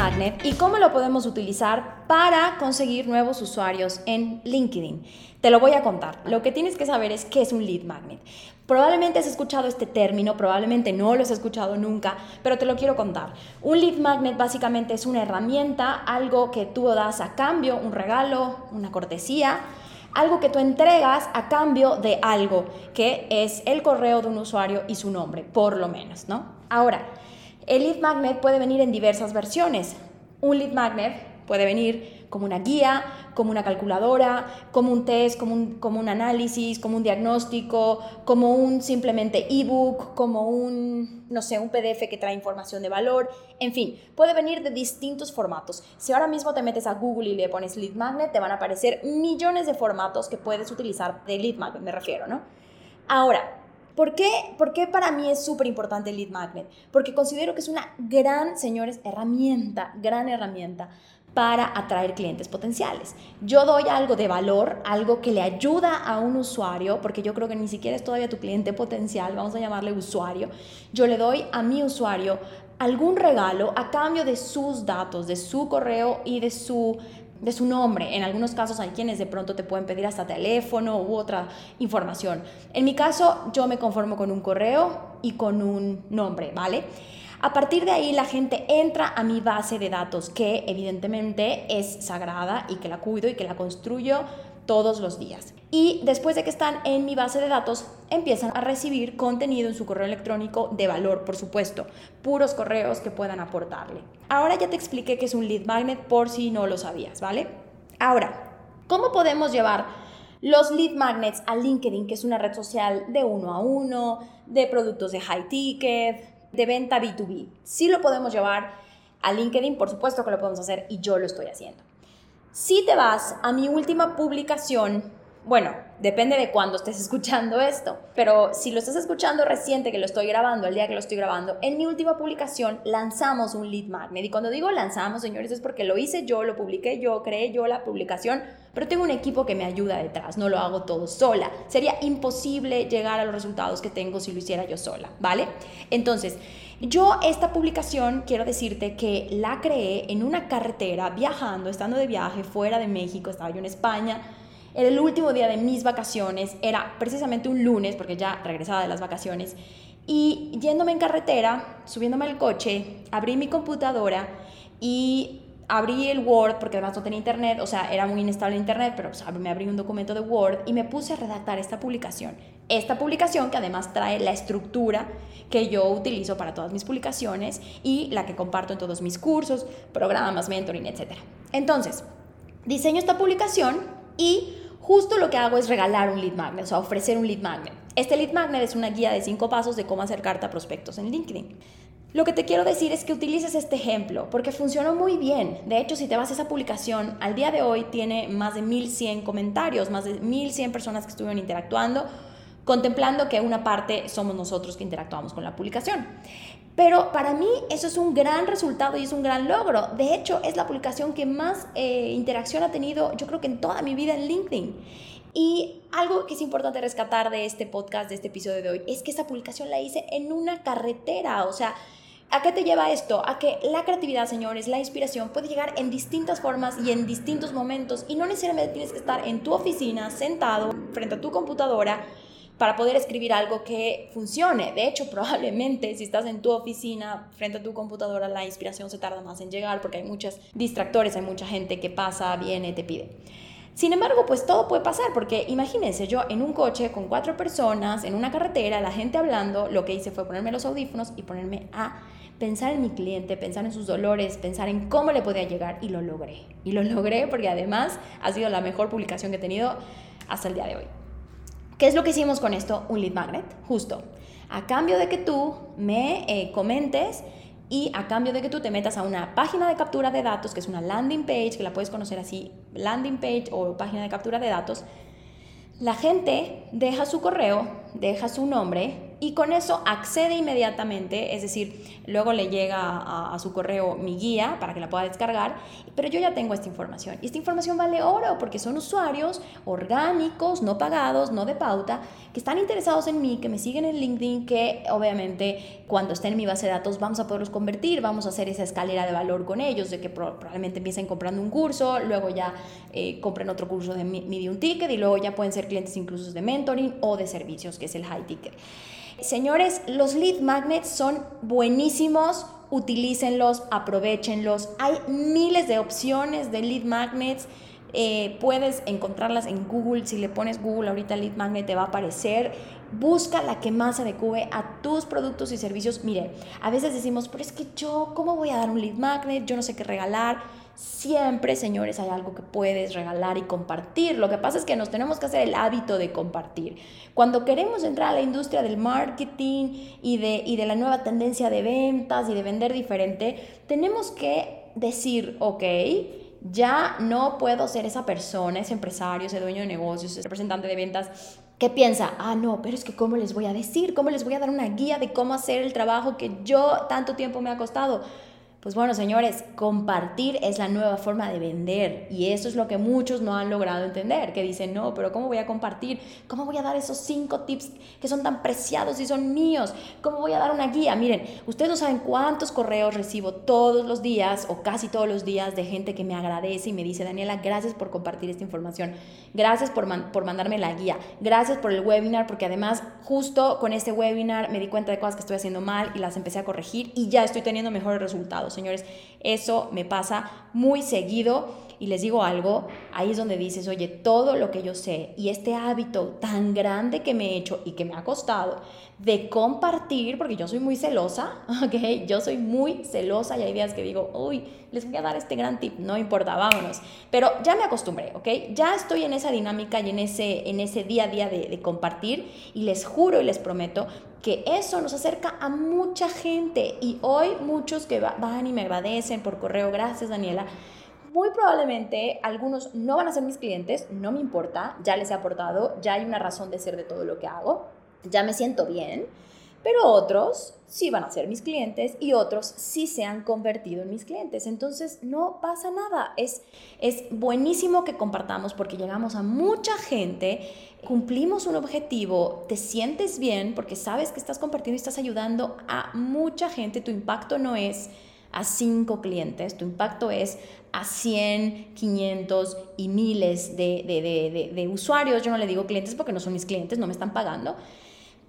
Magnet y cómo lo podemos utilizar para conseguir nuevos usuarios en LinkedIn? Te lo voy a contar. Lo que tienes que saber es qué es un lead magnet. Probablemente has escuchado este término, probablemente no lo has escuchado nunca, pero te lo quiero contar. Un lead magnet básicamente es una herramienta, algo que tú das a cambio, un regalo, una cortesía, algo que tú entregas a cambio de algo, que es el correo de un usuario y su nombre, por lo menos, ¿no? Ahora, el lead magnet puede venir en diversas versiones. Un lead magnet puede venir como una guía, como una calculadora, como un test, como un, como un análisis, como un diagnóstico, como un simplemente ebook, como un, no sé, un PDF que trae información de valor, en fin, puede venir de distintos formatos. Si ahora mismo te metes a Google y le pones lead magnet, te van a aparecer millones de formatos que puedes utilizar de lead magnet, me refiero, ¿no? Ahora, ¿Por qué, ¿Por qué, para mí es súper importante el lead magnet? Porque considero que es una gran, señores, herramienta, gran herramienta para atraer clientes potenciales. Yo doy algo de valor, algo que le ayuda a un usuario, porque yo creo que ni siquiera es todavía tu cliente potencial, vamos a llamarle usuario. Yo le doy a mi usuario algún regalo a cambio de sus datos, de su correo y de su de su nombre. En algunos casos hay quienes de pronto te pueden pedir hasta teléfono u otra información. En mi caso, yo me conformo con un correo y con un nombre, ¿vale? A partir de ahí la gente entra a mi base de datos que evidentemente es sagrada y que la cuido y que la construyo todos los días. Y después de que están en mi base de datos, empiezan a recibir contenido en su correo electrónico de valor, por supuesto, puros correos que puedan aportarle. Ahora ya te expliqué que es un lead magnet por si no lo sabías, ¿vale? Ahora, ¿cómo podemos llevar los lead magnets a LinkedIn, que es una red social de uno a uno, de productos de high ticket, de venta B2B. Sí lo podemos llevar a LinkedIn, por supuesto que lo podemos hacer y yo lo estoy haciendo. Si te vas a mi última publicación, bueno, depende de cuándo estés escuchando esto, pero si lo estás escuchando reciente, que lo estoy grabando, el día que lo estoy grabando, en mi última publicación lanzamos un lead magnet. Y cuando digo lanzamos, señores, es porque lo hice yo, lo publiqué yo, creé yo la publicación, pero tengo un equipo que me ayuda detrás, no lo hago todo sola. Sería imposible llegar a los resultados que tengo si lo hiciera yo sola, ¿vale? Entonces, yo esta publicación quiero decirte que la creé en una carretera, viajando, estando de viaje fuera de México, estaba yo en España, era el último día de mis vacaciones, era precisamente un lunes, porque ya regresaba de las vacaciones, y yéndome en carretera, subiéndome al coche, abrí mi computadora y abrí el Word, porque además no tenía internet, o sea, era muy inestable internet, pero me abrí un documento de Word y me puse a redactar esta publicación. Esta publicación que además trae la estructura que yo utilizo para todas mis publicaciones y la que comparto en todos mis cursos, programas, mentoring, etc. Entonces, diseño esta publicación y justo lo que hago es regalar un lead magnet, o sea, ofrecer un lead magnet. Este lead magnet es una guía de cinco pasos de cómo acercarte a prospectos en LinkedIn. Lo que te quiero decir es que utilices este ejemplo porque funcionó muy bien. De hecho, si te vas a esa publicación, al día de hoy tiene más de 1100 comentarios, más de 1100 personas que estuvieron interactuando, contemplando que una parte somos nosotros que interactuamos con la publicación. Pero para mí eso es un gran resultado y es un gran logro. De hecho, es la publicación que más eh, interacción ha tenido, yo creo que en toda mi vida en LinkedIn. Y algo que es importante rescatar de este podcast, de este episodio de hoy, es que esa publicación la hice en una carretera. O sea, ¿A qué te lleva esto? A que la creatividad, señores, la inspiración puede llegar en distintas formas y en distintos momentos y no necesariamente tienes que estar en tu oficina sentado frente a tu computadora para poder escribir algo que funcione. De hecho, probablemente si estás en tu oficina frente a tu computadora, la inspiración se tarda más en llegar porque hay muchos distractores, hay mucha gente que pasa, viene, te pide. Sin embargo, pues todo puede pasar, porque imagínense, yo en un coche con cuatro personas, en una carretera, la gente hablando, lo que hice fue ponerme los audífonos y ponerme a pensar en mi cliente, pensar en sus dolores, pensar en cómo le podía llegar y lo logré. Y lo logré porque además ha sido la mejor publicación que he tenido hasta el día de hoy. ¿Qué es lo que hicimos con esto? Un lead magnet, justo. A cambio de que tú me eh, comentes y a cambio de que tú te metas a una página de captura de datos, que es una landing page, que la puedes conocer así, landing page o página de captura de datos, La gente deja su correo, deja su nombre, y con eso accede inmediatamente, es decir, luego le llega a, su correo mi guía para que la pueda descargar, pero yo ya tengo esta información y esta información vale oro porque son usuarios orgánicos, no pagados, no de pauta, que están interesados en mí, que me siguen en LinkedIn, que obviamente cuando estén en mi base de datos vamos a poderlos convertir, vamos a hacer esa escalera de valor con ellos, de que probablemente empiecen comprando un curso, luego ya eh, compren otro curso de Medium Ticket y luego ya pueden ser clientes incluso de mentoring o de servicios, que es el High Ticket. Señores, los lead magnets son buenísimos, utilícenlos, aprovechenlos. Hay miles de opciones de lead magnets. Eh, puedes encontrarlas en Google. Si le pones Google ahorita lead magnet te va a aparecer. Busca la que más se adecue a tus productos y servicios. Mire, a veces decimos, pero es que yo, ¿cómo voy a dar un lead magnet? Yo no sé qué regalar Siempre, señores, hay algo que puedes regalar y compartir. Lo que pasa es que nos tenemos que hacer el hábito de compartir. Cuando queremos entrar a la industria del marketing y de, y de la nueva tendencia de ventas y de vender diferente, tenemos que decir, ok, ya no puedo ser esa persona, ese empresario, ese dueño de negocios, ese representante de ventas que piensa, ah, no, pero es que ¿cómo les voy a decir? ¿Cómo les voy a dar una guía de cómo hacer el trabajo que yo tanto tiempo me ha costado? Pues bueno, señores, compartir es la nueva forma de vender y eso es lo que muchos no han logrado entender, que dicen, no, pero ¿cómo voy a compartir? ¿Cómo voy a dar esos cinco tips que son tan preciados y son míos? ¿Cómo voy a dar una guía? Miren, ustedes no saben cuántos correos recibo todos los días o casi todos los días de gente que me agradece y me dice, Daniela, gracias por compartir esta información, gracias por, por mandarme la guía, gracias por el webinar, porque además justo con este webinar me di cuenta de cosas que estoy haciendo mal y las empecé a corregir y ya estoy teniendo mejores resultados señores. Eso me pasa muy seguido y les digo algo, ahí es donde dices, oye, todo lo que yo sé y este hábito tan grande que me he hecho y que me ha costado de compartir, porque yo soy muy celosa, ¿ok? Yo soy muy celosa y hay días que digo, uy, les voy a dar este gran tip, no importa, vámonos. Pero ya me acostumbré, ¿ok? Ya estoy en esa dinámica y en ese, en ese día a día de, de compartir y les juro y les prometo que eso nos acerca a mucha gente y hoy muchos que van y me agradecen por correo, gracias Daniela, muy probablemente algunos no van a ser mis clientes, no me importa, ya les he aportado, ya hay una razón de ser de todo lo que hago, ya me siento bien, pero otros sí van a ser mis clientes y otros sí se han convertido en mis clientes. Entonces no pasa nada. Es, es buenísimo que compartamos porque llegamos a mucha gente, cumplimos un objetivo, te sientes bien porque sabes que estás compartiendo y estás ayudando a mucha gente. Tu impacto no es a cinco clientes, tu impacto es a 100, 500 y miles de, de, de usuarios. Yo no le digo clientes porque no son mis clientes, no me están pagando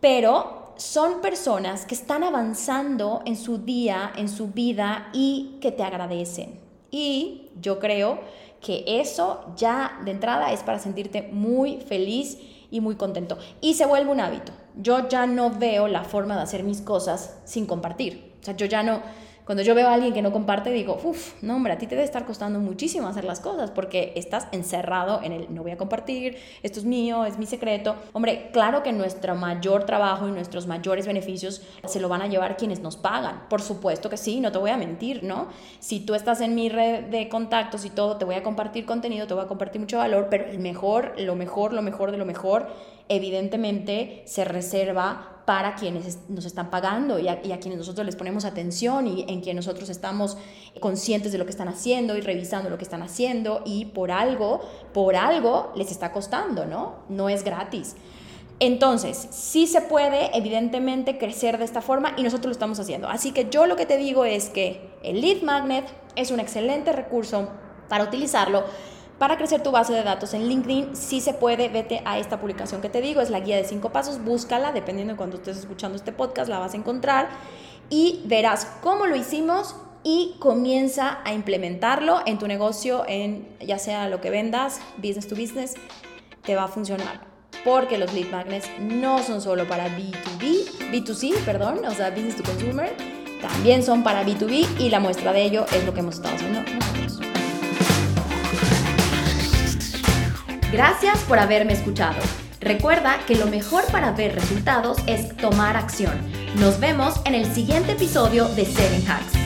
pero son personas que están avanzando en su día, en su vida y que te agradecen. Y yo creo que eso ya de entrada es para sentirte muy feliz y muy contento. Y se vuelve un hábito. Yo ya no veo la forma de hacer mis cosas sin compartir. O sea, yo ya no, cuando yo veo a alguien que no comparte, digo, uff, no, hombre, a ti te debe estar costando muchísimo hacer las cosas porque estás encerrado en el no voy a compartir, esto es mío, es mi secreto. Hombre, claro que nuestro mayor trabajo y nuestros mayores beneficios se lo van a llevar quienes nos pagan. Por supuesto que sí, no te voy a mentir, ¿no? Si tú estás en mi red de contactos y todo, te voy a compartir contenido, te voy a compartir mucho valor, pero el mejor, lo mejor, lo mejor de lo mejor, evidentemente se reserva para quienes nos están pagando y a, quienes nosotros les ponemos atención y en quienes nosotros estamos conscientes de lo que están haciendo y revisando lo que están haciendo y por algo, por algo les está costando, ¿no? No es gratis. Entonces, sí se puede, evidentemente, crecer de esta forma y nosotros lo estamos haciendo. Así que yo lo que te digo es que el lead magnet es un excelente recurso para utilizarlo para crecer tu base de datos en LinkedIn, si se puede, vete a esta publicación que te digo, es la guía de cinco pasos, búscala, dependiendo de cuando estés escuchando este podcast, la vas a encontrar y verás cómo lo hicimos y comienza a implementarlo en tu negocio, en ya sea lo que vendas, business to business, te va a funcionar. Porque los lead magnets no son solo para B2B, B2C, perdón, o sea, business to consumer, también son para B2B y la muestra de ello es lo que hemos estado haciendo nosotros. Gracias por haberme escuchado. Recuerda que lo mejor para ver resultados es tomar acción. Nos vemos en el siguiente episodio de Seven Hacks.